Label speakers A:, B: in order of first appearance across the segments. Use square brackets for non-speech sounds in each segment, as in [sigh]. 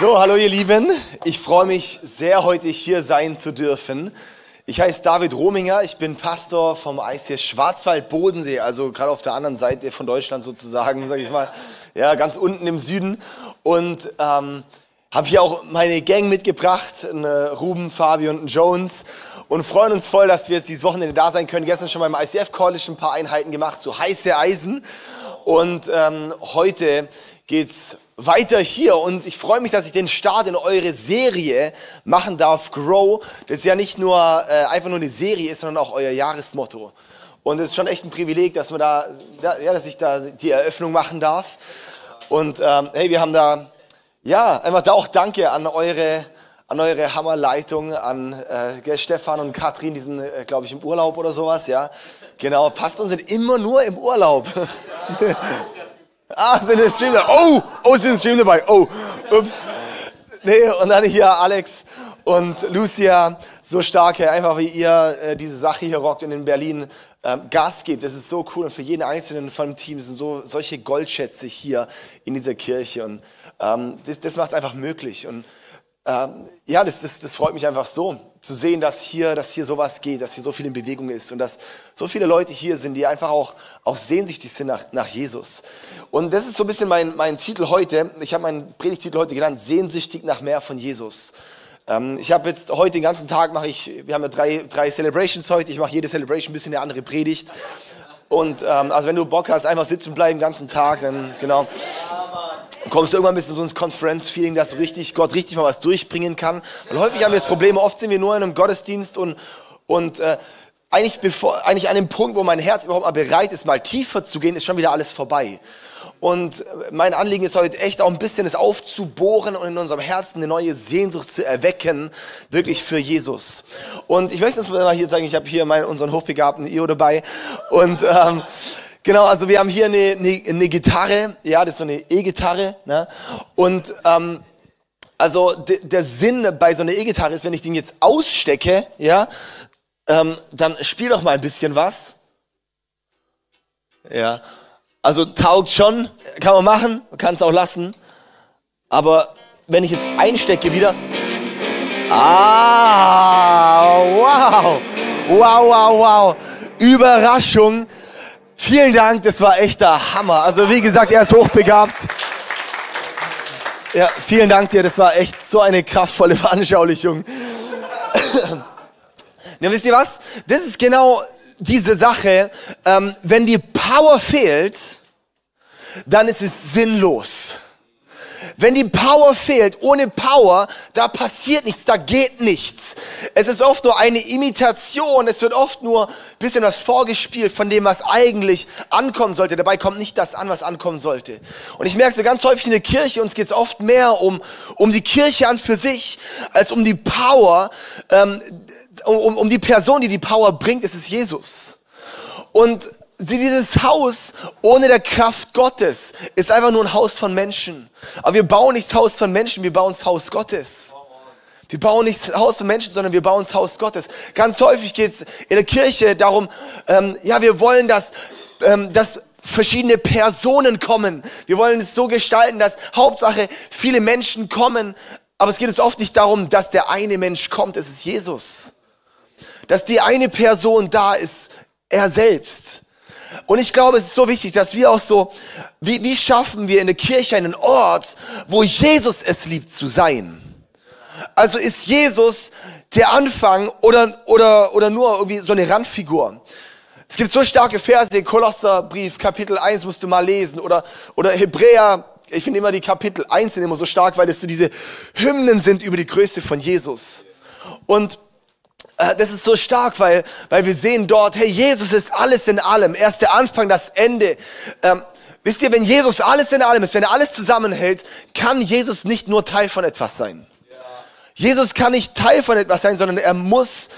A: so, hallo ihr Lieben. Ich freue mich sehr, heute hier sein zu dürfen. Ich heiße David Rominger, ich bin Pastor vom ICS Schwarzwald-Bodensee, also gerade auf der anderen Seite von Deutschland sozusagen, sage ich mal. Ja, ganz unten im Süden. Und ähm, habe hier auch meine Gang mitgebracht, eine Ruben, Fabi und Jones. Und freuen uns voll, dass wir jetzt dieses Wochenende da sein können. Gestern schon beim ICF College ein paar Einheiten gemacht, so heiße Eisen. Und ähm, heute geht's weiter hier und ich freue mich, dass ich den Start in eure Serie machen darf, Grow. Das ist ja nicht nur äh, einfach nur eine Serie ist, sondern auch euer Jahresmotto. Und es ist schon echt ein Privileg, dass man da, da, ja, dass ich da die Eröffnung machen darf. Und ähm, hey, wir haben da, ja, einfach da auch Danke an eure, an eure Hammerleitung, an äh, Stefan und Katrin, die sind, äh, glaube ich, im Urlaub oder sowas, ja. Genau, Pastor sind immer nur im Urlaub. [laughs] ah, sind im Stream dabei. Oh, oh, sind im Stream dabei. Oh, ups. Nee, und dann hier Alex und Lucia, so stark, einfach wie ihr äh, diese Sache hier rockt und in Berlin ähm, Gas gibt. Das ist so cool und für jeden Einzelnen von dem Team sind so solche Goldschätze hier in dieser Kirche und ähm, das, das macht es einfach möglich. Und ähm, ja, das, das, das freut mich einfach so, zu sehen, dass hier, dass hier sowas geht, dass hier so viel in Bewegung ist und dass so viele Leute hier sind, die einfach auch, auch sehnsüchtig sind nach, nach Jesus. Und das ist so ein bisschen mein, mein Titel heute. Ich habe meinen Predigtitel heute genannt, Sehnsüchtig nach mehr von Jesus. Ähm, ich habe jetzt heute den ganzen Tag mache ich, wir haben ja drei, drei Celebrations heute, ich mache jede Celebration ein bisschen eine andere Predigt. Und ähm, also wenn du Bock hast, einfach sitzen bleiben den ganzen Tag, dann genau kommst du irgendwann ein bisschen so ins Conference-Feeling, dass richtig, Gott richtig mal was durchbringen kann. Weil häufig haben wir das Problem, oft sind wir nur in einem Gottesdienst und, und äh, eigentlich, bevor, eigentlich an dem Punkt, wo mein Herz überhaupt mal bereit ist, mal tiefer zu gehen, ist schon wieder alles vorbei. Und mein Anliegen ist heute echt auch ein bisschen es aufzubohren und in unserem Herzen eine neue Sehnsucht zu erwecken, wirklich für Jesus. Und ich möchte uns mal hier sagen, ich habe hier meinen, unseren hochbegabten Io dabei und ähm, Genau, also wir haben hier eine, eine, eine Gitarre, ja, das ist so eine E-Gitarre. Ne? Und ähm, also der Sinn bei so einer E-Gitarre ist, wenn ich den jetzt ausstecke, ja, ähm, dann spiel doch mal ein bisschen was. Ja, also taugt schon, kann man machen, kann es auch lassen. Aber wenn ich jetzt einstecke wieder, ah, wow, wow, wow, wow, Überraschung Vielen Dank, das war echt der Hammer. Also wie gesagt, er ist hochbegabt. Ja, vielen Dank dir, das war echt so eine kraftvolle [laughs] Veranschaulichung. [clears throat] Ja, wisst ihr was? Das ist genau diese Sache. Ähm, wenn die Power fehlt, dann ist es sinnlos. Wenn die Power fehlt, ohne Power, da passiert nichts, da geht nichts. Es ist oft nur eine Imitation, es wird oft nur ein bisschen was vorgespielt von dem, was eigentlich ankommen sollte. Dabei kommt nicht das an, was ankommen sollte. Und ich merke so ganz häufig in der Kirche, uns geht es oft mehr um, um die Kirche an für sich, als um die Power, ähm, um, um die Person, die die Power bringt, ist es Jesus. Und dieses Haus ohne der Kraft Gottes ist einfach nur ein Haus von Menschen. Aber wir bauen nicht das Haus von Menschen, wir bauen das Haus Gottes. Wir bauen nicht das Haus von Menschen, sondern wir bauen das Haus Gottes. Ganz häufig geht es in der Kirche darum, ähm, ja, wir wollen, dass, ähm, dass verschiedene Personen kommen. Wir wollen es so gestalten, dass Hauptsache viele Menschen kommen. Aber es geht uns oft nicht darum, dass der eine Mensch kommt, es ist Jesus. Dass die eine Person da ist, er selbst. Und ich glaube, es ist so wichtig, dass wir auch so, wie, wie schaffen wir in der Kirche einen Ort, wo Jesus es liebt zu sein? Also ist Jesus der Anfang oder, oder, oder nur irgendwie so eine Randfigur? Es gibt so starke Verse, Kolosserbrief, Kapitel 1 musst du mal lesen oder, oder Hebräer, ich finde immer die Kapitel 1 sind immer so stark, weil es so diese Hymnen sind über die Größe von Jesus. Und das ist so stark, weil, weil wir sehen dort, hey, Jesus ist alles in allem. Er ist der Anfang, das Ende. Ähm, wisst ihr, wenn Jesus alles in allem ist, wenn er alles zusammenhält, kann Jesus nicht nur Teil von etwas sein. Ja. Jesus kann nicht Teil von etwas sein, sondern er muss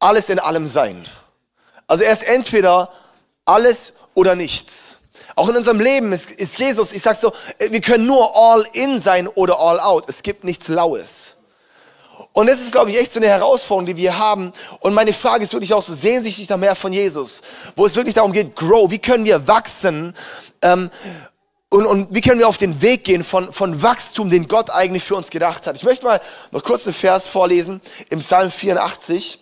A: alles in allem sein. Also er ist entweder alles oder nichts. Auch in unserem Leben ist, ist Jesus, ich sag so, wir können nur all in sein oder all out. Es gibt nichts Laues. Und das ist, glaube ich, echt so eine Herausforderung, die wir haben. Und meine Frage ist wirklich auch so sehnsüchtig nach mehr von Jesus, wo es wirklich darum geht, grow. Wie können wir wachsen? Ähm, und, und wie können wir auf den Weg gehen von, von Wachstum, den Gott eigentlich für uns gedacht hat. Ich möchte mal noch kurz einen Vers vorlesen im Psalm 84.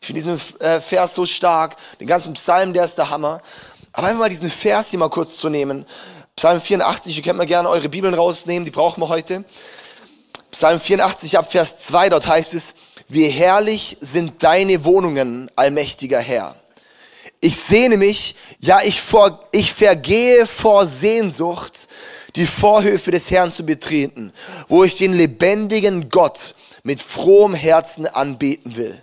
A: Ich finde diesen äh, Vers so stark, den ganzen Psalm, der ist der Hammer. Aber einfach mal diesen Vers hier mal kurz zu nehmen. Psalm 84, ihr könnt mal gerne eure Bibeln rausnehmen, die brauchen wir heute. Psalm 84 ab Vers 2, dort heißt es, wie herrlich sind deine Wohnungen, allmächtiger Herr. Ich sehne mich, ja, ich, vor, ich vergehe vor Sehnsucht, die Vorhöfe des Herrn zu betreten, wo ich den lebendigen Gott mit frohem Herzen anbeten will.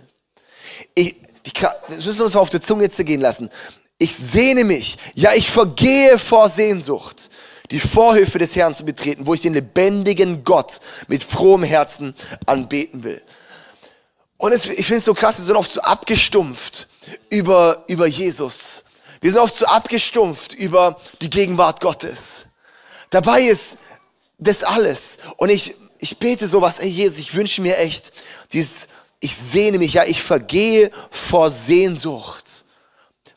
A: Ich, ich das müssen wir uns mal auf der Zunge jetzt gehen lassen. Ich sehne mich, ja, ich vergehe vor Sehnsucht, die Vorhöfe des Herrn zu betreten, wo ich den lebendigen Gott mit frohem Herzen anbeten will. Und es, ich finde es so krass, wir sind oft so abgestumpft über, über Jesus. Wir sind oft so abgestumpft über die Gegenwart Gottes. Dabei ist das alles. Und ich, ich bete sowas, ey Jesus, ich wünsche mir echt dieses, ich sehne mich, ja, ich vergehe vor Sehnsucht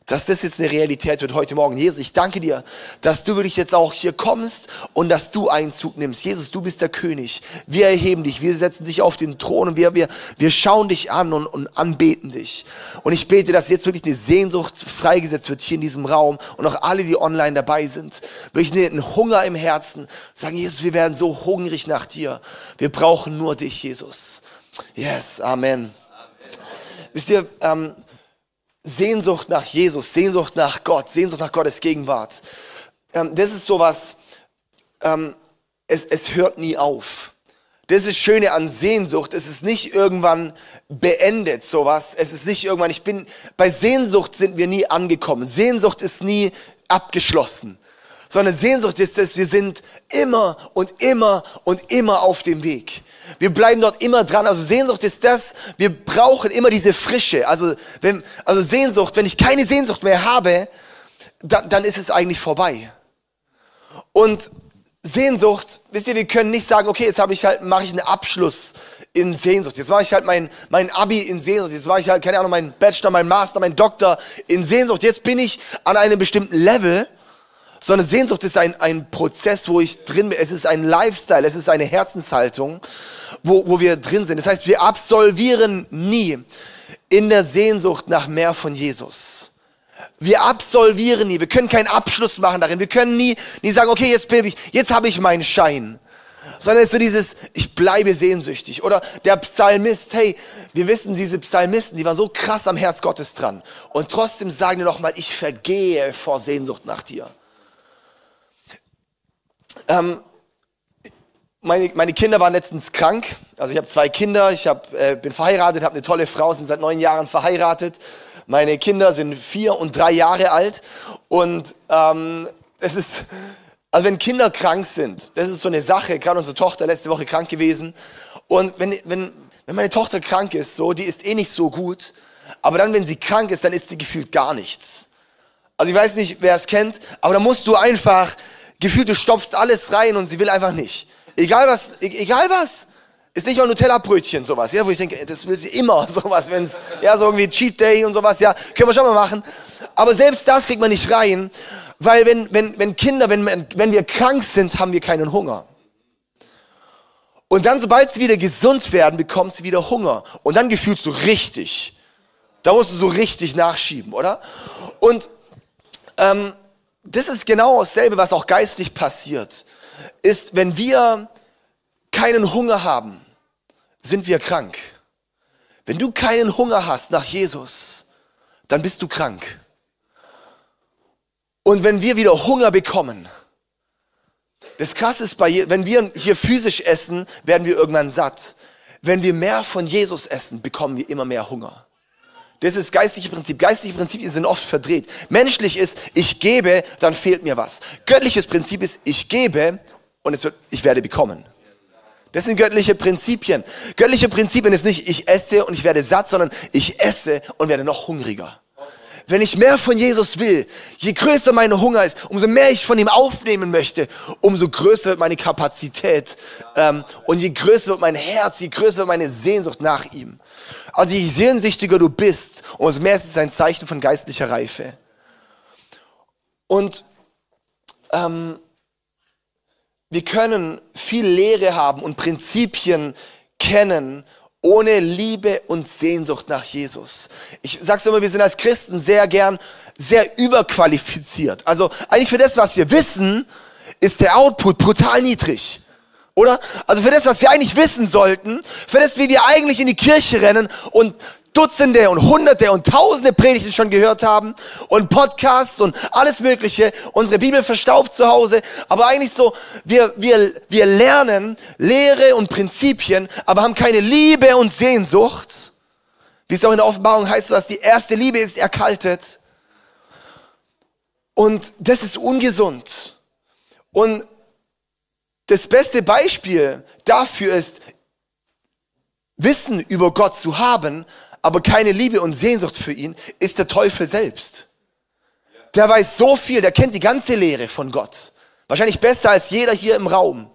A: dass das jetzt eine Realität wird heute Morgen. Jesus, ich danke dir, dass du wirklich jetzt auch hier kommst und dass du Einzug nimmst. Jesus, du bist der König. Wir erheben dich, wir setzen dich auf den Thron und wir, wir, wir schauen dich an und, und anbeten dich. Und ich bete, dass jetzt wirklich eine Sehnsucht freigesetzt wird hier in diesem Raum und auch alle, die online dabei sind. Wirklich einen Hunger im Herzen. Sagen, Jesus, wir werden so hungrig nach dir. Wir brauchen nur dich, Jesus. Yes, Amen. Amen. Wisst ihr, ähm, Sehnsucht nach Jesus, Sehnsucht nach Gott, Sehnsucht nach Gottes Gegenwart. Ähm, das ist sowas, ähm, es, es hört nie auf. Das ist das Schöne an Sehnsucht. Es ist nicht irgendwann beendet, sowas. Es ist nicht irgendwann, ich bin, bei Sehnsucht sind wir nie angekommen. Sehnsucht ist nie abgeschlossen. Sondern Sehnsucht ist es, wir sind immer und immer und immer auf dem Weg. Wir bleiben dort immer dran. Also Sehnsucht ist das, wir brauchen immer diese Frische. Also, wenn, also Sehnsucht, wenn ich keine Sehnsucht mehr habe, dann, dann ist es eigentlich vorbei. Und Sehnsucht, wisst ihr, wir können nicht sagen, okay, jetzt habe ich halt, mache ich einen Abschluss in Sehnsucht. Jetzt mache ich halt mein, mein Abi in Sehnsucht. Jetzt mache ich halt, keine Ahnung, meinen Bachelor, meinen Master, meinen Doktor in Sehnsucht. Jetzt bin ich an einem bestimmten Level sondern Sehnsucht ist ein, ein Prozess, wo ich drin bin. Es ist ein Lifestyle, es ist eine Herzenshaltung, wo, wo wir drin sind. Das heißt, wir absolvieren nie in der Sehnsucht nach mehr von Jesus. Wir absolvieren nie. Wir können keinen Abschluss machen darin. Wir können nie, nie sagen, okay, jetzt bin ich, jetzt habe ich meinen Schein. Sondern es ist so dieses, ich bleibe sehnsüchtig. Oder der Psalmist, hey, wir wissen, diese Psalmisten, die waren so krass am Herz Gottes dran. Und trotzdem sagen die nochmal, ich vergehe vor Sehnsucht nach dir. Ähm, meine, meine Kinder waren letztens krank. Also ich habe zwei Kinder, ich hab, äh, bin verheiratet, habe eine tolle Frau, sind seit neun Jahren verheiratet. Meine Kinder sind vier und drei Jahre alt. Und ähm, es ist, also wenn Kinder krank sind, das ist so eine Sache. Gerade unsere Tochter letzte Woche krank gewesen. Und wenn, wenn, wenn meine Tochter krank ist, so, die ist eh nicht so gut. Aber dann, wenn sie krank ist, dann ist sie gefühlt gar nichts. Also ich weiß nicht, wer es kennt, aber da musst du einfach gefühlt, du stopfst alles rein und sie will einfach nicht. Egal was, e-, egal was. Ist nicht mal Nutella-Brötchen sowas, ja, wo ich denke, das will sie immer, [laughs] sowas, wenn es, ja, so irgendwie Cheat Day und sowas, ja, können wir schon mal machen. Aber selbst das kriegt man nicht rein, weil wenn, wenn, wenn Kinder, wenn, wenn wir krank sind, haben wir keinen Hunger. Und dann, sobald sie wieder gesund werden, bekommen sie wieder Hunger. Und dann gefühlst du richtig. Da musst du so richtig nachschieben, oder? Und ähm, das ist genau dasselbe, was auch geistlich passiert, ist, wenn wir keinen Hunger haben, sind wir krank. Wenn du keinen Hunger hast nach Jesus, dann bist du krank. Und wenn wir wieder Hunger bekommen, das Krasse ist, bei, wenn wir hier physisch essen, werden wir irgendwann satt. Wenn wir mehr von Jesus essen, bekommen wir immer mehr Hunger. Das ist geistliche Prinzip. Geistliche Prinzipien sind oft verdreht. Menschlich ist, ich gebe, dann fehlt mir was. Göttliches Prinzip ist, ich gebe und es wird, ich werde bekommen. Das sind göttliche Prinzipien. Göttliche Prinzipien ist nicht, ich esse und ich werde satt, sondern ich esse und werde noch hungriger. Wenn ich mehr von Jesus will, je größer mein Hunger ist, umso mehr ich von ihm aufnehmen möchte, umso größer wird meine Kapazität ähm, und je größer wird mein Herz, je größer wird meine Sehnsucht nach ihm. Also je sehnsüchtiger du bist, umso mehr ist es ein Zeichen von geistlicher Reife. Und ähm, wir können viel Lehre haben und Prinzipien kennen, ohne Liebe und Sehnsucht nach Jesus. Ich sag's immer, wir sind als Christen sehr gern sehr überqualifiziert. Also eigentlich für das, was wir wissen, ist der Output brutal niedrig. Oder? Also für das, was wir eigentlich wissen sollten, für das, wie wir eigentlich in die Kirche rennen und Dutzende und Hunderte und Tausende Predigten schon gehört haben und Podcasts und alles Mögliche, unsere Bibel verstaubt zu Hause, aber eigentlich so, wir, wir, wir lernen Lehre und Prinzipien, aber haben keine Liebe und Sehnsucht. Wie es auch in der Offenbarung heißt, dass die erste Liebe ist erkaltet. Und das ist ungesund. Und das beste Beispiel dafür ist, Wissen über Gott zu haben, aber keine Liebe und Sehnsucht für ihn, ist der Teufel selbst. Der weiß so viel, der kennt die ganze Lehre von Gott. Wahrscheinlich besser als jeder hier im Raum.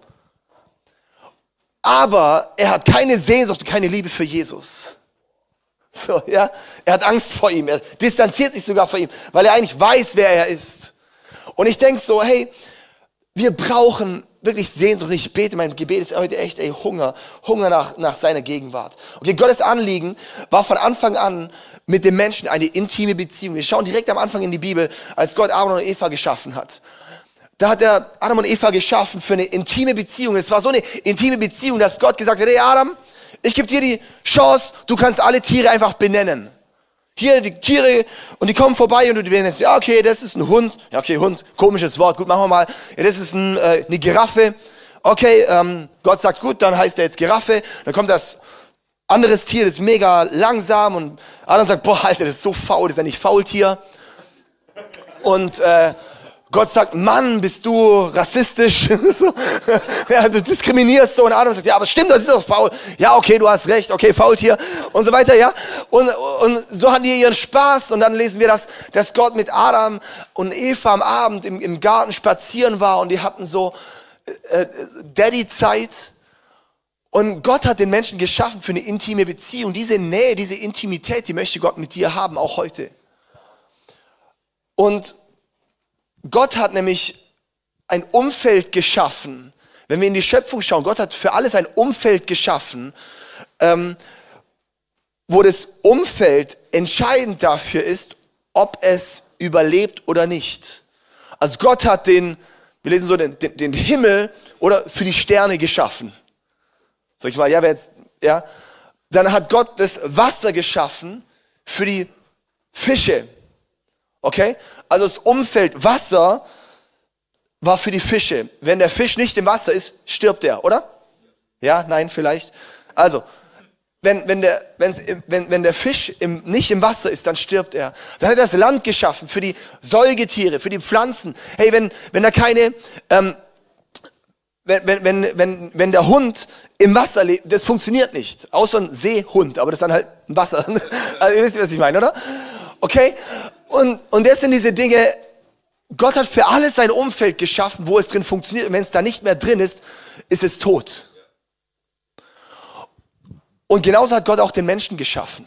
A: Aber er hat keine Sehnsucht und keine Liebe für Jesus. So, ja. Er hat Angst vor ihm. Er distanziert sich sogar vor ihm, weil er eigentlich weiß, wer er ist. Und ich denke so, hey, wir brauchen wirklich Sehnsucht. Ich bete, mein Gebet ist heute echt, ey, Hunger, Hunger nach, nach seiner Gegenwart. Okay, Gottes Anliegen war von Anfang an mit dem Menschen eine intime Beziehung. Wir schauen direkt am Anfang in die Bibel, als Gott Adam und Eva geschaffen hat. Da hat er Adam und Eva geschaffen für eine intime Beziehung. Es war so eine intime Beziehung, dass Gott gesagt hat, hey Adam, ich gebe dir die Chance, du kannst alle Tiere einfach benennen. Hier die Tiere und die kommen vorbei und du denkst, ja okay, das ist ein Hund. Ja okay, Hund, komisches Wort, gut, machen wir mal. Ja, das ist ein, äh, eine Giraffe. Okay, ähm, Gott sagt gut, dann heißt er jetzt Giraffe. Dann kommt das anderes Tier, das ist mega langsam und Adam sagt, boah, Alter, das ist so faul, das ist ja nicht Faultier. Und äh, Gott sagt, Mann, bist du rassistisch? [laughs] ja, du diskriminierst so. Und Adam sagt, ja, aber stimmt, das ist doch faul. Ja, okay, du hast recht. Okay, Faultier. Und so weiter, ja. Und, und so hatten die ihren Spaß. Und dann lesen wir das, dass Gott mit Adam und Eva am Abend im, im Garten spazieren war. Und die hatten so äh, Daddy-Zeit. Und Gott hat den Menschen geschaffen für eine intime Beziehung. Diese Nähe, diese Intimität, die möchte Gott mit dir haben, auch heute. Und Gott hat nämlich ein Umfeld geschaffen. Wenn wir in die Schöpfung schauen, Gott hat für alles ein Umfeld geschaffen, ähm, wo das Umfeld entscheidend dafür ist, ob es überlebt oder nicht. Also Gott hat den, wir lesen so, den, den, den Himmel oder für die Sterne geschaffen. Sag ich mal, ja, wer jetzt, ja. Dann hat Gott das Wasser geschaffen für die Fische. Okay? Also das Umfeld Wasser war für die Fische. Wenn der Fisch nicht im Wasser ist, stirbt er, oder? Ja, nein, vielleicht. Also, wenn, wenn, der, wenn, wenn der Fisch im, nicht im Wasser ist, dann stirbt er. Dann hat er das Land geschaffen für die Säugetiere, für die Pflanzen. Hey, wenn, wenn da keine, ähm, wenn, wenn, wenn, wenn, wenn der Hund im Wasser lebt, das funktioniert nicht. Außer ein Seehund, aber das ist dann halt ein Wasser. [laughs] Also, ihr wisst, was ich meine, oder? Okay? Und, und das sind diese Dinge, Gott hat für alles sein Umfeld geschaffen, wo es drin funktioniert. Und wenn es da nicht mehr drin ist, ist es tot. Und genauso hat Gott auch den Menschen geschaffen.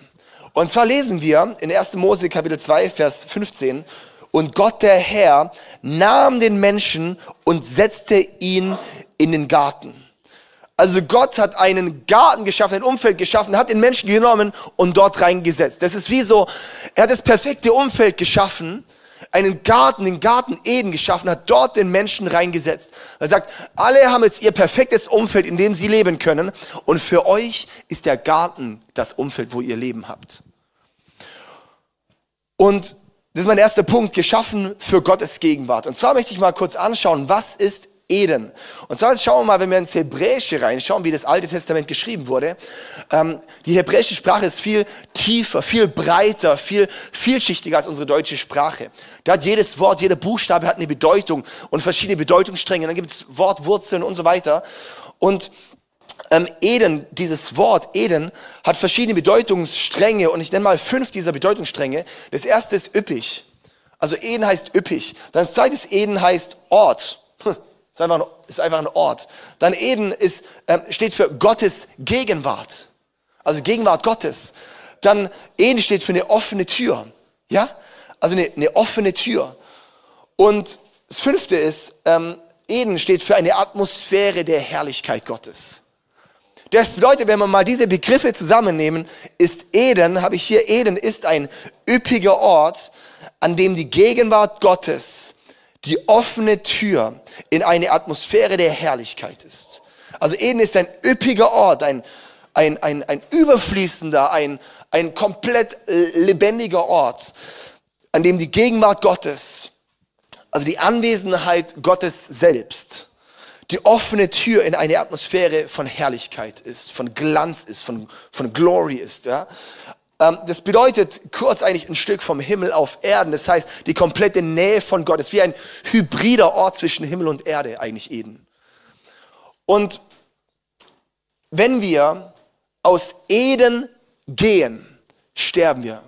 A: Und zwar lesen wir in 1. Mose Kapitel 2, Vers 15, und Gott der Herr nahm den Menschen und setzte ihn in den Garten. Also Gott hat einen Garten geschaffen, ein Umfeld geschaffen, hat den Menschen genommen und dort reingesetzt. Das ist wie so, er hat das perfekte Umfeld geschaffen, einen Garten, den Garten Eden geschaffen, hat dort den Menschen reingesetzt. Er sagt, alle haben jetzt ihr perfektes Umfeld, in dem sie leben können. Und für euch ist der Garten das Umfeld, wo ihr Leben habt. Und das ist mein erster Punkt, geschaffen für Gottes Gegenwart. Und zwar möchte ich mal kurz anschauen, was ist Eden. Und zwar schauen wir mal, wenn wir ins Hebräische reinschauen, wie das Alte Testament geschrieben wurde. Ähm, die hebräische Sprache ist viel tiefer, viel breiter, viel vielschichtiger als unsere deutsche Sprache. Da hat jedes Wort, jeder Buchstabe hat eine Bedeutung und verschiedene Bedeutungsstränge. Dann gibt es Wortwurzeln und so weiter. Und ähm, Eden, dieses Wort Eden, hat verschiedene Bedeutungsstränge und ich nenne mal fünf dieser Bedeutungsstränge. Das erste ist üppig. Also Eden heißt üppig. Dann das zweite ist Eden heißt Ort. Ist einfach, ein, ist einfach ein Ort. Dann Eden ist, äh, steht für Gottes Gegenwart. Also Gegenwart Gottes. Dann Eden steht für eine offene Tür. Ja? Also eine, eine offene Tür. Und das fünfte ist, ähm, Eden steht für eine Atmosphäre der Herrlichkeit Gottes. Das bedeutet, wenn wir mal diese Begriffe zusammennehmen, ist Eden, habe ich hier, Eden ist ein üppiger Ort, an dem die Gegenwart Gottes die offene Tür in eine Atmosphäre der Herrlichkeit ist. Also Eden ist ein üppiger Ort, ein, ein, ein, ein überfließender, ein, ein komplett lebendiger Ort, an dem die Gegenwart Gottes, also die Anwesenheit Gottes selbst, die offene Tür in eine Atmosphäre von Herrlichkeit ist, von Glanz ist, von, von Glory ist. Ja? Ähm, das bedeutet kurz eigentlich ein Stück vom Himmel auf Erden. Das heißt, die komplette Nähe von Gott ist wie ein hybrider Ort zwischen Himmel und Erde, eigentlich Eden. Und wenn wir aus Eden gehen, sterben wir.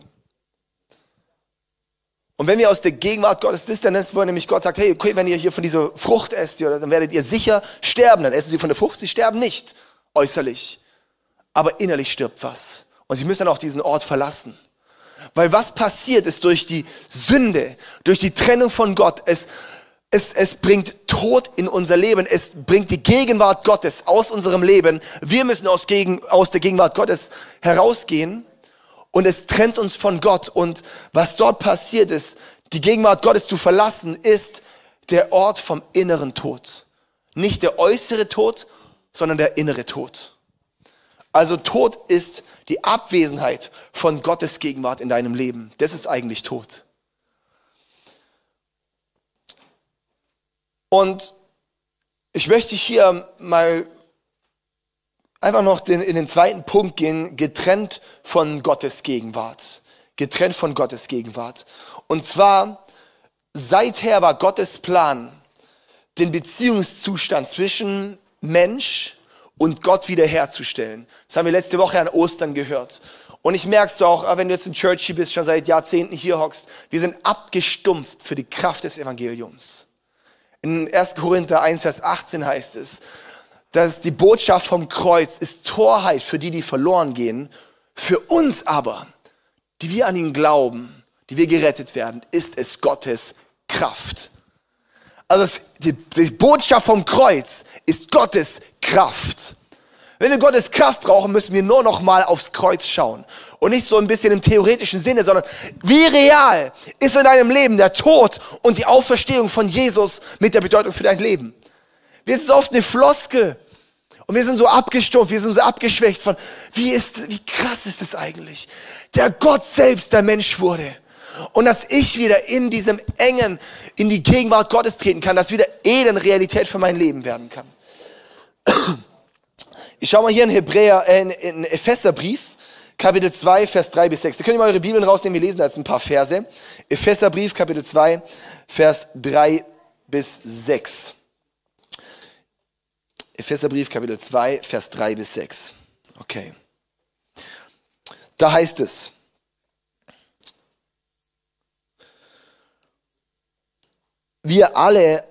A: Und wenn wir aus der Gegenwart Gottes ist, wo nämlich Gott sagt, hey, okay, wenn ihr hier von dieser Frucht esst, dann werdet ihr sicher sterben. Dann essen sie von der Frucht, sie sterben nicht äußerlich. Aber innerlich stirbt was. Und sie müssen dann auch diesen Ort verlassen. Weil was passiert ist durch die Sünde, durch die Trennung von Gott, es, es, es bringt Tod in unser Leben, es bringt die Gegenwart Gottes aus unserem Leben. Wir müssen aus, gegen, aus der Gegenwart Gottes herausgehen und es trennt uns von Gott. Und was dort passiert ist, die Gegenwart Gottes zu verlassen, ist der Ort vom inneren Tod. Nicht der äußere Tod, sondern der innere Tod. Also Tod ist die Abwesenheit von Gottes Gegenwart in deinem Leben. Das ist eigentlich Tod. Und ich möchte hier mal einfach noch den, in den zweiten Punkt gehen, getrennt von Gottes Gegenwart. Getrennt von Gottes Gegenwart. Und zwar, seither war Gottes Plan, den Beziehungszustand zwischen Mensch und Gott wiederherzustellen. Das haben wir letzte Woche an Ostern gehört. Und ich merkst du auch, wenn du jetzt in Church hier bist, schon seit Jahrzehnten hier hockst, wir sind abgestumpft für die Kraft des Evangeliums. In 1. Korinther 1, Vers 18 heißt es, dass die Botschaft vom Kreuz ist Torheit für die, die verloren gehen. Für uns aber, die wir an ihn glauben, die wir gerettet werden, ist es Gottes Kraft. Also die, die Botschaft vom Kreuz ist Gottes Kraft. Wenn wir Gottes Kraft brauchen, müssen wir nur noch mal aufs Kreuz schauen. Und nicht so ein bisschen im theoretischen Sinne, sondern wie real ist in deinem Leben der Tod und die Auferstehung von Jesus mit der Bedeutung für dein Leben. Wir sind oft eine Floskel. Und wir sind so abgestumpft, wir sind so abgeschwächt von, wie ist, wie krass ist es eigentlich? Der Gott selbst, der Mensch wurde. Und dass ich wieder in diesem engen, in die Gegenwart Gottes treten kann, dass wieder Eden Realität für mein Leben werden kann. Ich schau mal hier in Hebräer, äh, in Epheserbrief, Kapitel 2, Vers 3 bis 6. Da könnt ihr mal eure Bibeln rausnehmen, wir lesen da jetzt ein paar Verse. Epheserbrief, Kapitel 2, Vers 3 bis 6. Epheserbrief Kapitel 2, Vers 3 bis 6. Okay. Da heißt es, wir alle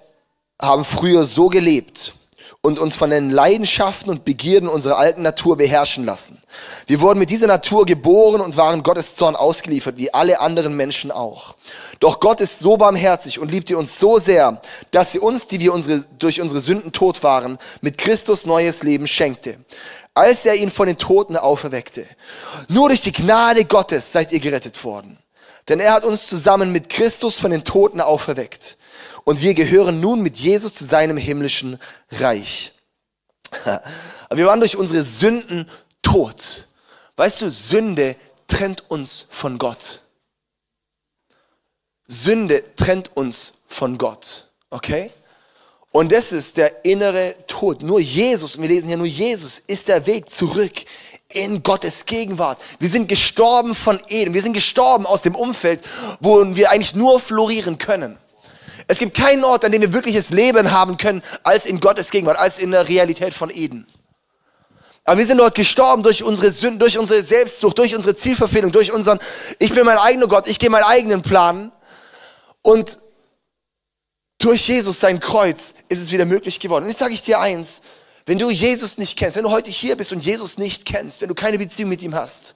A: haben früher so gelebt und uns von den Leidenschaften und Begierden unserer alten Natur beherrschen lassen. Wir wurden mit dieser Natur geboren und waren Gottes Zorn ausgeliefert, wie alle anderen Menschen auch. Doch Gott ist so barmherzig und liebte uns so sehr, dass sie uns, die wir unsere, durch unsere Sünden tot waren, mit Christus neues Leben schenkte als er ihn von den Toten auferweckte. Nur durch die Gnade Gottes seid ihr gerettet worden. Denn er hat uns zusammen mit Christus von den Toten auferweckt und wir gehören nun mit Jesus zu seinem himmlischen Reich. [laughs] Wir waren durch unsere Sünden tot. Weißt du, Sünde trennt uns von Gott. Sünde trennt uns von Gott. Okay? Und das ist der innere Tod. Nur Jesus, wir lesen hier nur Jesus, ist der Weg zurück in Gottes Gegenwart. Wir sind gestorben von Eden. Wir sind gestorben aus dem Umfeld, wo wir eigentlich nur florieren können. Es gibt keinen Ort, an dem wir wirkliches Leben haben können, als in Gottes Gegenwart, als in der Realität von Eden. Aber wir sind dort gestorben durch unsere Sünden, durch unsere Selbstsucht, durch unsere Zielverfehlung, durch unseren, ich bin mein eigener Gott, ich gehe meinen eigenen Plan. Und durch Jesus, sein Kreuz, ist es wieder möglich geworden. Und jetzt sage ich dir eins, wenn du Jesus nicht kennst, wenn du heute hier bist und Jesus nicht kennst, wenn du keine Beziehung mit ihm hast,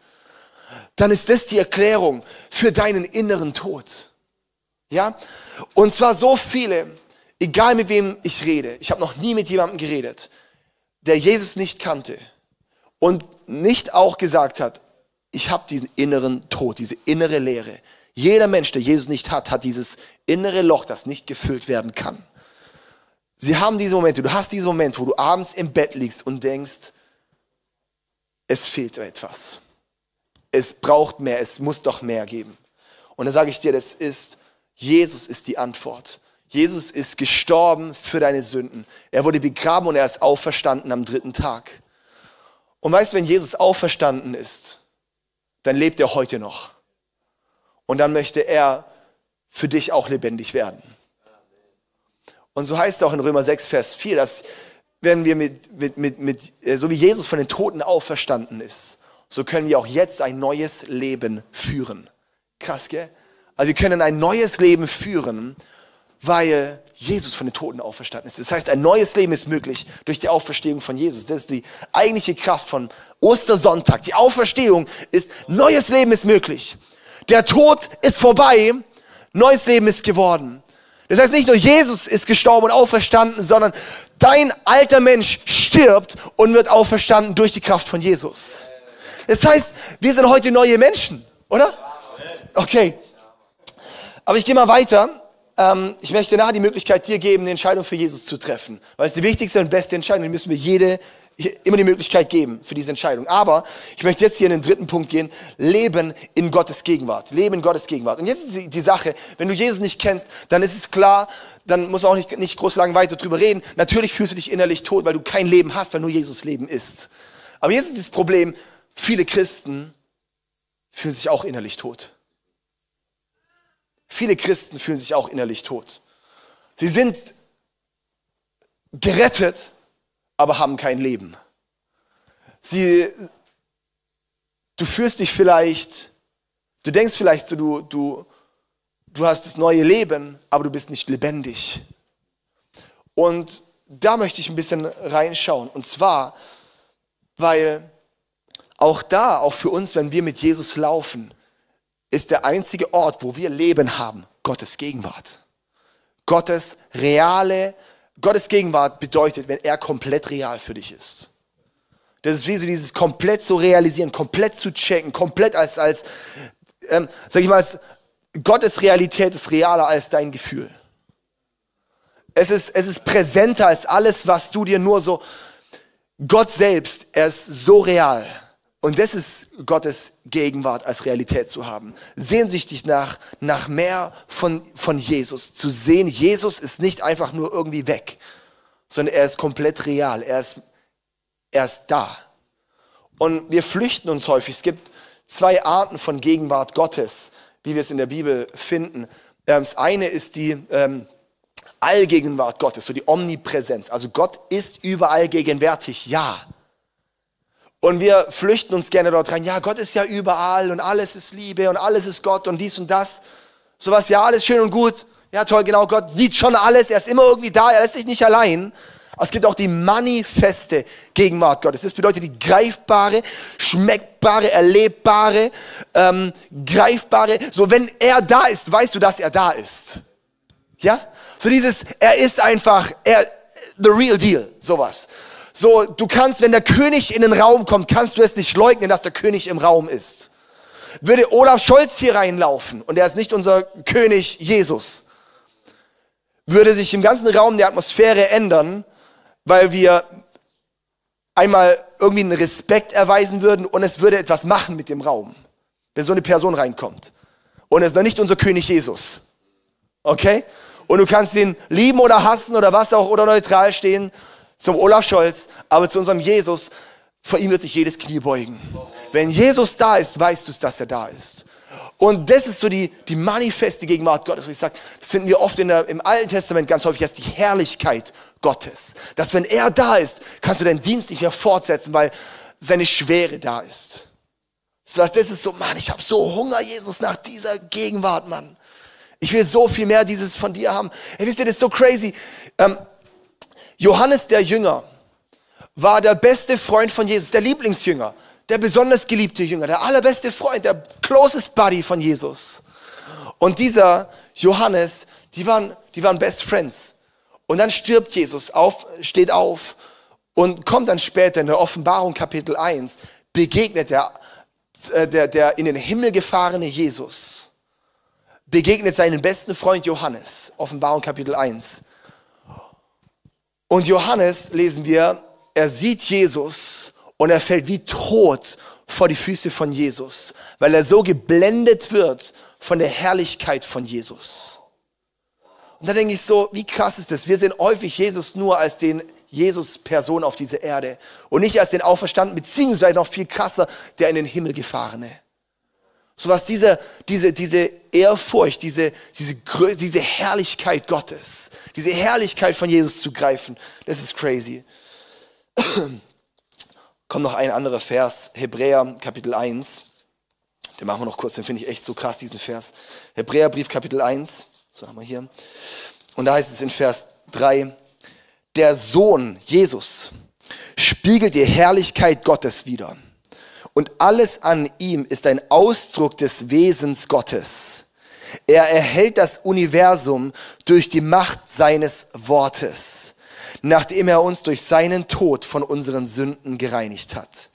A: dann ist das die Erklärung für deinen inneren Tod. Ja? Und zwar so viele egal mit wem ich rede, ich habe noch nie mit jemandem geredet, der Jesus nicht kannte und nicht auch gesagt hat, ich habe diesen inneren Tod, diese innere Leere. Jeder Mensch, der Jesus nicht hat, hat dieses innere Loch, das nicht gefüllt werden kann. Sie haben diese Momente, du hast diese Momente, wo du abends im Bett liegst und denkst, es fehlt etwas. Es braucht mehr, es muss doch mehr geben. Und dann sage ich dir, das ist, Jesus ist die Antwort. Jesus ist gestorben für deine Sünden. Er wurde begraben und er ist auferstanden am dritten Tag. Und weißt du, wenn Jesus auferstanden ist, dann lebt er heute noch. Und dann möchte er für dich auch lebendig werden. Und so heißt es auch in Römer 6, Vers 4, dass wenn wir mit, mit, mit, mit, äh, so wie Jesus von den Toten auferstanden ist, so können wir auch jetzt ein neues Leben führen. Krass, gell? Also wir können ein neues Leben führen, weil Jesus von den Toten auferstanden ist. Das heißt, ein neues Leben ist möglich durch die Auferstehung von Jesus. Das ist die eigentliche Kraft von Ostersonntag. Die Auferstehung ist, neues Leben ist möglich. Der Tod ist vorbei, neues Leben ist geworden. Das heißt, nicht nur Jesus ist gestorben und auferstanden, sondern dein alter Mensch stirbt und wird auferstanden durch die Kraft von Jesus. Das heißt, wir sind heute neue Menschen, oder? Okay. Aber ich gehe mal weiter. Ähm, ich möchte nachher die Möglichkeit dir geben, eine Entscheidung für Jesus zu treffen. Weil es die wichtigste und beste Entscheidung, die müssen wir jede immer die Möglichkeit geben für diese Entscheidung. Aber ich möchte jetzt hier in den dritten Punkt gehen. Leben in Gottes Gegenwart. Leben in Gottes Gegenwart. Und jetzt ist die, die Sache, wenn du Jesus nicht kennst, dann ist es klar, dann muss man auch nicht, nicht groß lang weiter drüber reden. Natürlich fühlst du dich innerlich tot, weil du kein Leben hast, weil nur Jesus Leben ist. Aber jetzt ist das Problem, viele Christen fühlen sich auch innerlich tot. Viele Christen fühlen sich auch innerlich tot. Sie sind gerettet, aber haben kein Leben. Sie, du fühlst dich vielleicht, du denkst vielleicht so, du, du, du hast das neue Leben, aber du bist nicht lebendig. Und da möchte ich ein bisschen reinschauen. Und zwar, weil auch da, auch für uns, wenn wir mit Jesus laufen, ist der einzige Ort, wo wir Leben haben, Gottes Gegenwart. Gottes reale Gottes Gegenwart bedeutet, wenn er komplett real für dich ist. Das ist wie so dieses komplett zu realisieren, komplett zu checken, komplett als, als ähm, sag ich mal, als Gottes Realität ist realer als dein Gefühl. Es ist, es ist präsenter als alles, was du dir nur so, Gott selbst, er ist so real. Und das ist Gottes Gegenwart als Realität zu haben. Sehnsüchtig nach, nach mehr von, von Jesus. Zu sehen, Jesus ist nicht einfach nur irgendwie weg, sondern er ist komplett real. Er ist, er ist da. Und wir flüchten uns häufig. Es gibt zwei Arten von Gegenwart Gottes, wie wir es in der Bibel finden. Ähm, das eine ist die ähm, Allgegenwart Gottes, so die Omnipräsenz. Also Gott ist überall gegenwärtig, ja. Und wir flüchten uns gerne dort rein. Ja, Gott ist ja überall und alles ist Liebe und alles ist Gott und dies und das. Sowas, ja, alles schön und gut. Ja, toll, genau. Gott sieht schon alles. Er ist immer irgendwie da. Er lässt sich nicht allein. Aber es gibt auch die manifeste Gegenwart Gottes. Das bedeutet die greifbare, schmeckbare, erlebbare, ähm, greifbare. So, wenn er da ist, weißt du, dass er da ist. Ja? So dieses, er ist einfach, er, the real deal. Sowas. So, du kannst, wenn der König in den Raum kommt, kannst du es nicht leugnen, dass der König im Raum ist. Würde Olaf Scholz hier reinlaufen und er ist nicht unser König Jesus, würde sich im ganzen Raum die Atmosphäre ändern, weil wir einmal irgendwie einen Respekt erweisen würden und es würde etwas machen mit dem Raum, wenn so eine Person reinkommt. Und es ist noch nicht unser König Jesus. Okay? Und du kannst ihn lieben oder hassen oder was auch oder neutral stehen zum Olaf Scholz, aber zu unserem Jesus, vor ihm wird sich jedes Knie beugen. Wenn Jesus da ist, weißt du es, dass er da ist. Und das ist so die, die manifeste Gegenwart Gottes, wo ich sage, das finden wir oft in der, im Alten Testament ganz häufig als die Herrlichkeit Gottes. Dass wenn er da ist, kannst du deinen Dienst nicht mehr fortsetzen, weil seine Schwere da ist. So, das ist so, Mann, ich habe so Hunger, Jesus, nach dieser Gegenwart, Mann. Ich will so viel mehr dieses von dir haben. Hey, wisst ihr, das ist so crazy. Ähm, Johannes der Jünger war der beste Freund von Jesus, der Lieblingsjünger, der besonders geliebte Jünger, der allerbeste Freund, der closest buddy von Jesus. Und dieser Johannes, die waren, die waren Best Friends. Und dann stirbt Jesus auf, steht auf und kommt dann später in der Offenbarung Kapitel 1, begegnet der, äh, der, der in den Himmel gefahrene Jesus, begegnet seinen besten Freund Johannes, Offenbarung Kapitel 1. Und Johannes, lesen wir, er sieht Jesus und er fällt wie tot vor die Füße von Jesus, weil er so geblendet wird von der Herrlichkeit von Jesus. Und da denke ich so, wie krass ist das? Wir sehen häufig Jesus nur als den Jesus-Person auf dieser Erde und nicht als den Auferstandenen, beziehungsweise noch viel krasser, der in den Himmel gefahrene. So was diese, diese, diese Ehrfurcht, diese, diese, diese Herrlichkeit Gottes, diese Herrlichkeit von Jesus zu greifen, das ist crazy. [clears throat] Kommt noch ein anderer Vers, Hebräer Kapitel 1. Den machen wir noch kurz, den finde ich echt so krass, diesen Vers. Hebräerbrief Kapitel 1, so haben wir hier. Und da heißt es in Vers 3, der Sohn Jesus spiegelt die Herrlichkeit Gottes wider und alles an ihm ist ein Ausdruck des Wesens Gottes. Er erhält das Universum durch die Macht seines Wortes, nachdem er uns durch seinen Tod von unseren Sünden gereinigt hat.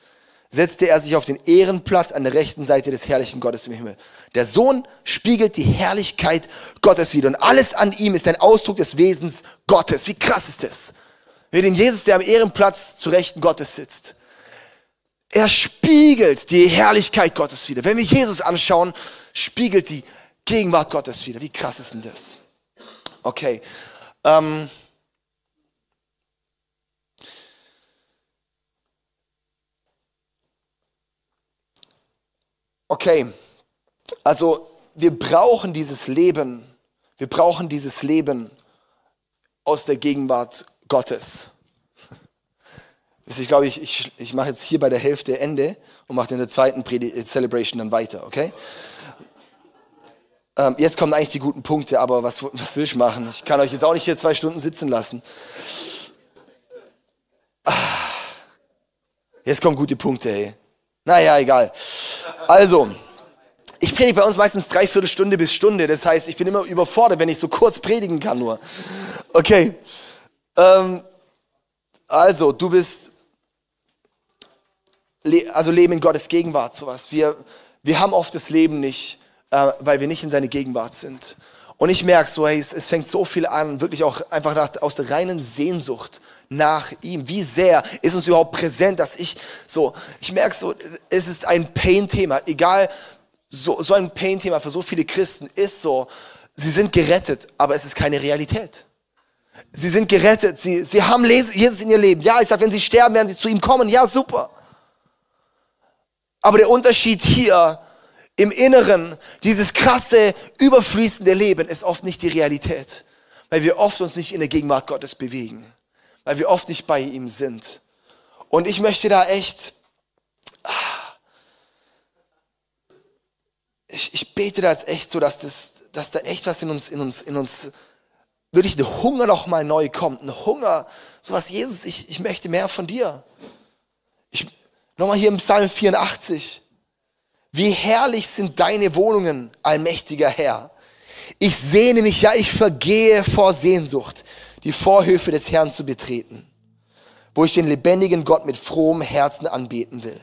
A: Setzte er sich auf den Ehrenplatz an der rechten Seite des herrlichen Gottes im Himmel. Der Sohn spiegelt die Herrlichkeit Gottes wider und alles an ihm ist ein Ausdruck des Wesens Gottes. Wie krass ist das? Wir den Jesus, der am Ehrenplatz zu Rechten Gottes sitzt. Er spiegelt die Herrlichkeit Gottes wieder. Wenn wir Jesus anschauen, spiegelt die Gegenwart Gottes wieder. Wie krass ist denn das? Okay. Ähm okay. Also wir brauchen dieses Leben. Wir brauchen dieses Leben aus der Gegenwart Gottes. Ich glaube, ich, ich, ich mache jetzt hier bei der Hälfte Ende und mache in der zweiten Celebration dann weiter, okay? Ähm, jetzt kommen eigentlich die guten Punkte, aber was, was will ich machen? Ich kann euch jetzt auch nicht hier zwei Stunden sitzen lassen. Jetzt kommen gute Punkte, hey. Naja, egal. Also, ich predige bei uns meistens dreiviertel Stunde bis Stunde. Das heißt, ich bin immer überfordert, wenn ich so kurz predigen kann nur. Okay. Ähm, also, du bist also Leben in Gottes Gegenwart, sowas. Wir, wir haben oft das Leben nicht, äh, weil wir nicht in seine Gegenwart sind. Und ich merke so, hey, es, es, fängt so viel an, wirklich auch einfach nach, aus der reinen Sehnsucht nach ihm. Wie sehr ist uns überhaupt präsent, dass ich so, ich merke so, es ist ein Pain-Thema. Egal, so, so ein Pain-Thema für so viele Christen ist so, sie sind gerettet, aber es ist keine Realität. Sie sind gerettet, sie, sie haben Jesus in ihr Leben. Ja, ich sage, wenn sie sterben, werden sie zu ihm kommen. Ja, super. Aber der Unterschied hier im Inneren, dieses krasse, überfließende Leben, ist oft nicht die Realität. Weil wir oft uns nicht in der Gegenwart Gottes bewegen. Weil wir oft nicht bei ihm sind. Und ich möchte da echt, ich, ich bete da jetzt echt so, dass, das, dass da echt was in uns, in uns, in uns, wirklich ein Hunger noch mal neu kommt. Ein Hunger, sowas, Jesus, ich, ich möchte mehr von dir. Ich, Nochmal hier im Psalm 84. Wie herrlich sind deine Wohnungen, allmächtiger Herr. Ich sehne mich, ja, ich vergehe vor Sehnsucht, die Vorhöfe des Herrn zu betreten, wo ich den lebendigen Gott mit frohem Herzen anbeten will.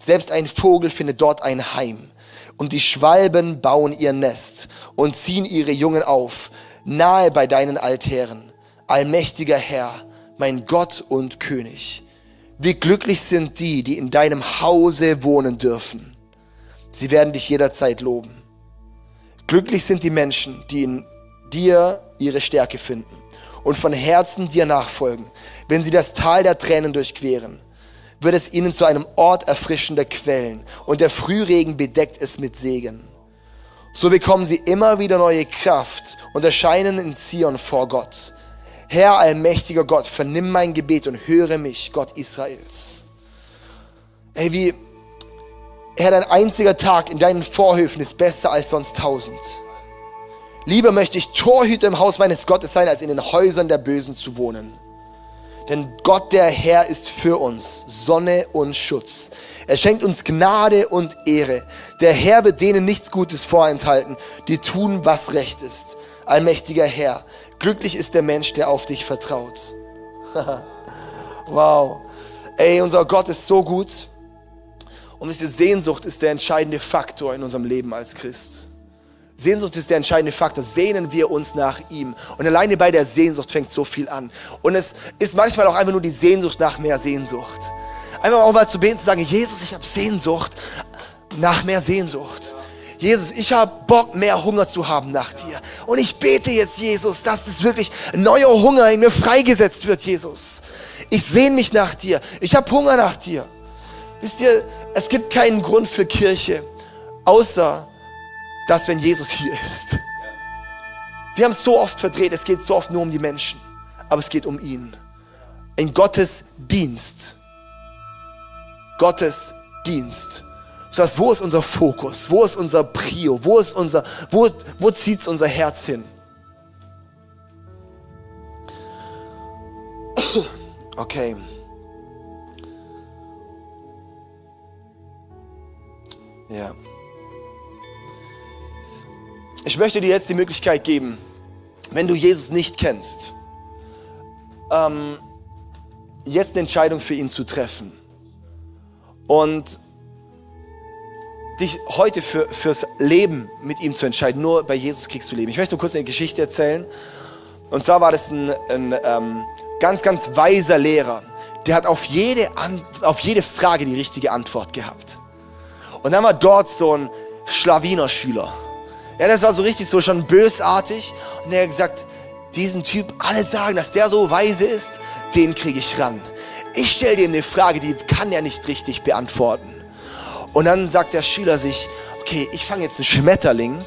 A: Selbst ein Vogel findet dort ein Heim und die Schwalben bauen ihr Nest und ziehen ihre Jungen auf, nahe bei deinen Altären. Allmächtiger Herr, mein Gott und König. Wie glücklich sind die, die in deinem Hause wohnen dürfen. Sie werden dich jederzeit loben. Glücklich sind die Menschen, die in dir ihre Stärke finden und von Herzen dir nachfolgen. Wenn sie das Tal der Tränen durchqueren, wird es ihnen zu einem Ort erfrischender Quellen und der Frühregen bedeckt es mit Segen. So bekommen sie immer wieder neue Kraft und erscheinen in Zion vor Gott. Herr allmächtiger Gott, vernimm mein Gebet und höre mich, Gott Israels. Ey, wie, Herr, dein einziger Tag in deinen Vorhöfen ist besser als sonst tausend. Lieber möchte ich Torhüter im Haus meines Gottes sein, als in den Häusern der Bösen zu wohnen. Denn Gott der Herr ist für uns Sonne und Schutz. Er schenkt uns Gnade und Ehre. Der Herr wird denen nichts Gutes vorenthalten, die tun, was recht ist. Allmächtiger Herr, Glücklich ist der Mensch, der auf dich vertraut. [laughs] wow. Ey, unser Gott ist so gut. Und diese Sehnsucht ist der entscheidende Faktor in unserem Leben als Christ. Sehnsucht ist der entscheidende Faktor. Sehnen wir uns nach ihm. Und alleine bei der Sehnsucht fängt so viel an. Und es ist manchmal auch einfach nur die Sehnsucht nach mehr Sehnsucht. Einfach auch mal zu beten, zu sagen, Jesus, ich habe Sehnsucht nach mehr Sehnsucht. Jesus, ich habe Bock, mehr Hunger zu haben nach dir. Und ich bete jetzt, Jesus, dass es wirklich neuer Hunger in mir freigesetzt wird, Jesus. Ich sehne mich nach dir. Ich habe Hunger nach dir. Wisst ihr, es gibt keinen Grund für Kirche, außer dass, wenn Jesus hier ist. Wir haben es so oft verdreht, es geht so oft nur um die Menschen, aber es geht um ihn. In Gottes Dienst. Gottes Dienst. So was, wo ist unser Fokus? Wo ist unser Prio? Wo wo, wo zieht unser Herz hin? [coughs] Okay. Ja. Ich möchte dir jetzt die Möglichkeit geben, wenn du Jesus nicht kennst, ähm, jetzt eine Entscheidung für ihn zu treffen. Und dich heute für, fürs Leben mit ihm zu entscheiden. Nur bei Jesus kriegst du Leben. Ich möchte nur kurz eine Geschichte erzählen. Und zwar war das ein, ein ähm, ganz, ganz weiser Lehrer. Der hat auf jede, An auf jede Frage die richtige Antwort gehabt. Und dann war dort so ein Schlawiner-Schüler. Ja, das war so richtig so schon bösartig. Und er hat gesagt, diesen Typ, alle sagen, dass der so weise ist, den kriege ich ran. Ich stelle dir eine Frage, die kann er nicht richtig beantworten. Und dann sagt der Schüler sich, okay, ich fange jetzt einen Schmetterling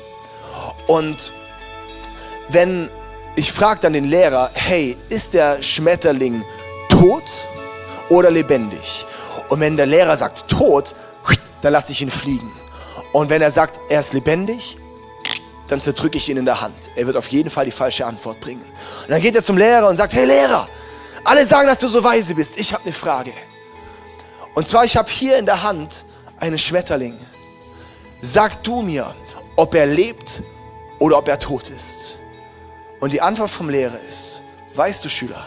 A: und wenn ich frage dann den Lehrer, hey, ist der Schmetterling tot oder lebendig? Und wenn der Lehrer sagt tot, dann lasse ich ihn fliegen. Und wenn er sagt, er ist lebendig, dann zerdrücke ich ihn in der Hand. Er wird auf jeden Fall die falsche Antwort bringen. Und dann geht er zum Lehrer und sagt, hey Lehrer, alle sagen, dass du so weise bist. Ich habe eine Frage. Und zwar, ich habe hier in der Hand einen Schmetterling. Sag du mir, ob er lebt oder ob er tot ist. Und die Antwort vom Lehrer ist, weißt du Schüler,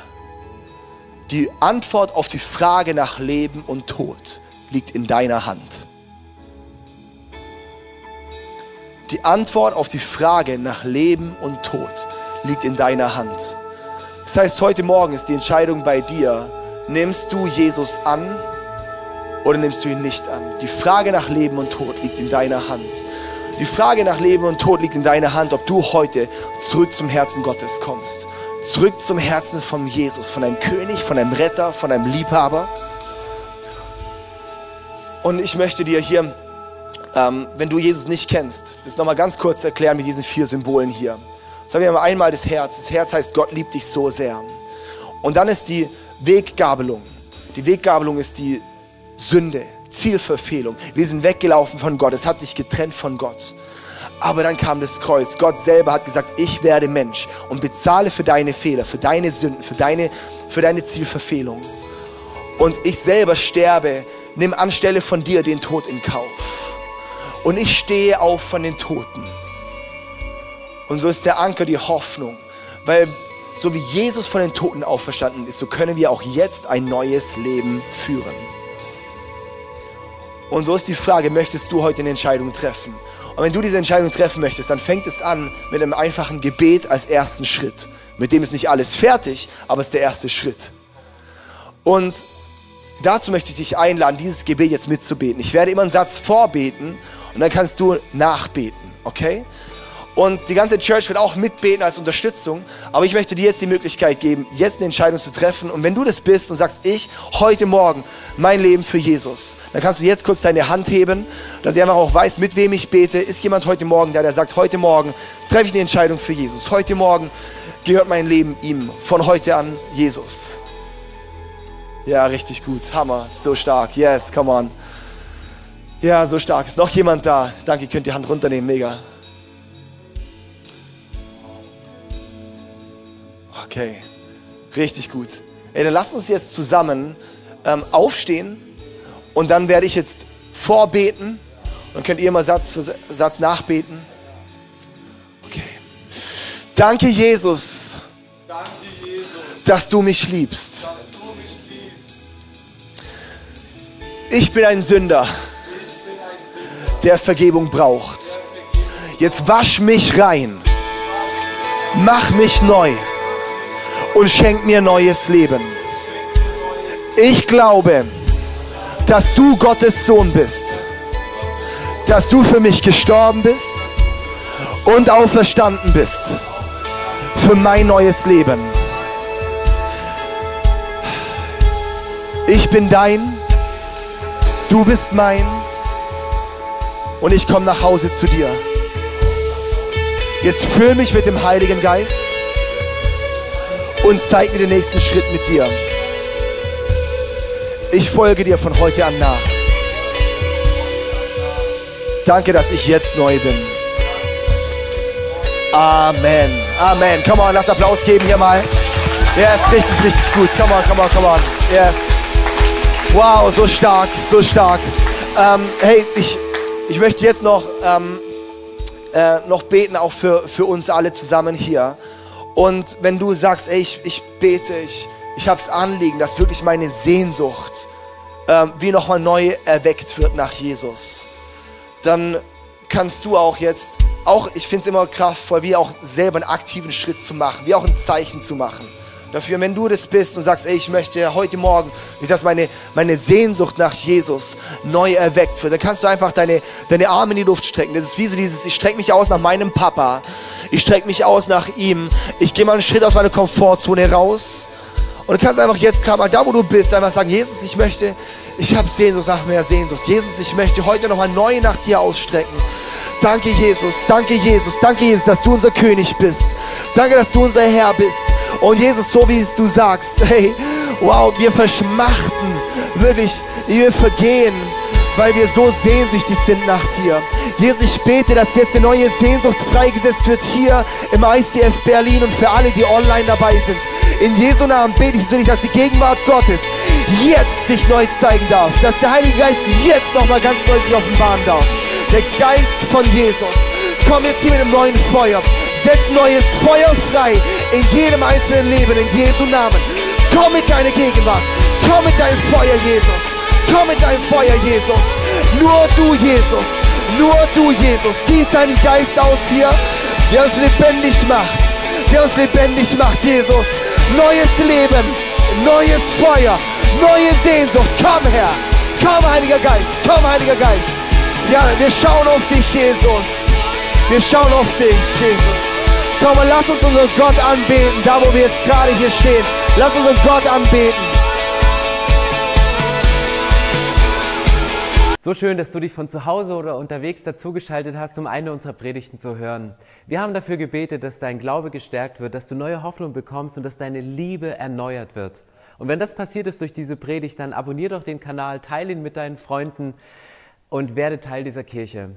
A: die Antwort auf die Frage nach Leben und Tod liegt in deiner Hand. Die Antwort auf die Frage nach Leben und Tod liegt in deiner Hand. Das heißt, heute Morgen ist die Entscheidung bei dir, nimmst du Jesus an oder nimmst du ihn nicht an? Die Frage nach Leben und Tod liegt in deiner Hand. Die Frage nach Leben und Tod liegt in deiner Hand, ob du heute zurück zum Herzen Gottes kommst. Zurück zum Herzen von Jesus, von einem König, von einem Retter, von einem Liebhaber. Und ich möchte dir hier, ähm, wenn du Jesus nicht kennst, das nochmal ganz kurz erklären mit diesen vier Symbolen hier. Sagen wir mal einmal das Herz. Das Herz heißt, Gott liebt dich so sehr. Und dann ist die Weggabelung. Die Weggabelung ist die Sünde, Zielverfehlung. Wir sind weggelaufen von Gott. Es hat dich getrennt von Gott. Aber dann kam das Kreuz. Gott selber hat gesagt, ich werde Mensch und bezahle für deine Fehler, für deine Sünden, für deine, für deine Zielverfehlung. Und ich selber sterbe, nimm anstelle von dir den Tod in Kauf. Und ich stehe auf von den Toten. Und so ist der Anker die Hoffnung. Weil so wie Jesus von den Toten auferstanden ist, so können wir auch jetzt ein neues Leben führen. Und so ist die Frage, möchtest du heute eine Entscheidung treffen? Und wenn du diese Entscheidung treffen möchtest, dann fängt es an mit einem einfachen Gebet als ersten Schritt. Mit dem ist nicht alles fertig, aber es ist der erste Schritt. Und dazu möchte ich dich einladen, dieses Gebet jetzt mitzubeten. Ich werde immer einen Satz vorbeten und dann kannst du nachbeten, okay? Und die ganze Church wird auch mitbeten als Unterstützung. Aber ich möchte dir jetzt die Möglichkeit geben, jetzt eine Entscheidung zu treffen. Und wenn du das bist und sagst, ich heute Morgen mein Leben für Jesus, dann kannst du jetzt kurz deine Hand heben, dass ich einfach auch weiß, mit wem ich bete. Ist jemand heute Morgen da, der sagt, heute Morgen treffe ich eine Entscheidung für Jesus. Heute Morgen gehört mein Leben ihm. Von heute an Jesus. Ja, richtig gut. Hammer. So stark. Yes, come on. Ja, so stark. Ist noch jemand da? Danke, ihr könnt die Hand runternehmen. Mega. Okay, richtig gut. Ey, dann lasst uns jetzt zusammen ähm, aufstehen und dann werde ich jetzt vorbeten. Dann könnt ihr mal Satz für Satz nachbeten. Okay. Danke, Jesus, dass du mich liebst. Ich bin ein Sünder, der Vergebung braucht. Jetzt wasch mich rein, mach mich neu und schenk mir neues Leben. Ich glaube, dass du Gottes Sohn bist, dass du für mich gestorben bist und auferstanden bist für mein neues Leben. Ich bin dein, du bist mein und ich komme nach Hause zu dir. Jetzt füll mich mit dem Heiligen Geist und zeig mir den nächsten Schritt mit dir. Ich folge dir von heute an nach. Danke, dass ich jetzt neu bin. Amen. Amen. Come on, lass Applaus geben hier mal. Yes, richtig, richtig gut. Come on, come on, come on. Yes. Wow, so stark, so stark. Ähm, hey, ich, ich möchte jetzt noch, ähm, äh, noch beten, auch für, für uns alle zusammen hier. Und wenn du sagst, ey, ich, ich bete, ich, ich habe es Anliegen, dass wirklich meine Sehnsucht ähm, wie nochmal neu erweckt wird nach Jesus, dann kannst du auch jetzt, auch ich finde es immer kraftvoll, wie auch selber einen aktiven Schritt zu machen, wie auch ein Zeichen zu machen dafür, wenn du das bist und sagst, ey, ich möchte heute Morgen, wie das meine, meine Sehnsucht nach Jesus neu erweckt wird, dann kannst du einfach deine, deine Arme in die Luft strecken. Das ist wie so dieses, ich strecke mich aus nach meinem Papa, ich strecke mich aus nach ihm, ich gehe mal einen Schritt aus meiner Komfortzone raus. Und du kannst einfach jetzt gerade mal da, wo du bist, einfach sagen, Jesus, ich möchte, ich habe Sehnsucht nach mehr Sehnsucht. Jesus, ich möchte heute nochmal neu nach dir ausstrecken. Danke, Jesus, danke, Jesus, danke, Jesus, dass du unser König bist. Danke, dass du unser Herr bist. Und Jesus, so wie du sagst, hey, wow, wir verschmachten, wirklich, wir vergehen, weil wir so sehnsüchtig sind nach dir. Jesus, ich bete, dass jetzt eine neue Sehnsucht freigesetzt wird hier im ICF Berlin und für alle, die online dabei sind. In Jesu Namen bete ich wirklich, dass die Gegenwart Gottes jetzt sich neu zeigen darf, dass der Heilige Geist jetzt nochmal ganz neu sich offenbaren darf. Der Geist von Jesus, komm jetzt hier mit einem neuen Feuer. Setz neues Feuer frei in jedem einzelnen Leben, in Jesu Namen. Komm mit deiner Gegenwart. Komm mit deinem Feuer, Jesus. Komm mit deinem Feuer, Jesus. Nur du, Jesus. Nur du, Jesus. Gieß deinen Geist aus hier, der uns lebendig macht. Der uns lebendig macht, Jesus. Neues Leben, neues Feuer, neue Sehnsucht. Komm her. Komm, Heiliger Geist. Komm, Heiliger Geist. Ja, wir schauen auf dich, Jesus. Wir schauen auf dich, Jesus. Komm und lass uns unseren Gott anbeten, da wo wir jetzt gerade hier stehen. Lass unseren Gott anbeten.
B: So schön, dass du dich von zu Hause oder unterwegs dazugeschaltet hast, um eine unserer Predigten zu hören. Wir haben dafür gebetet, dass dein Glaube gestärkt wird, dass du neue Hoffnung bekommst und dass deine Liebe erneuert wird. Und wenn das passiert ist durch diese Predigt, dann abonnier doch den Kanal, teile ihn mit deinen Freunden und werde Teil dieser Kirche.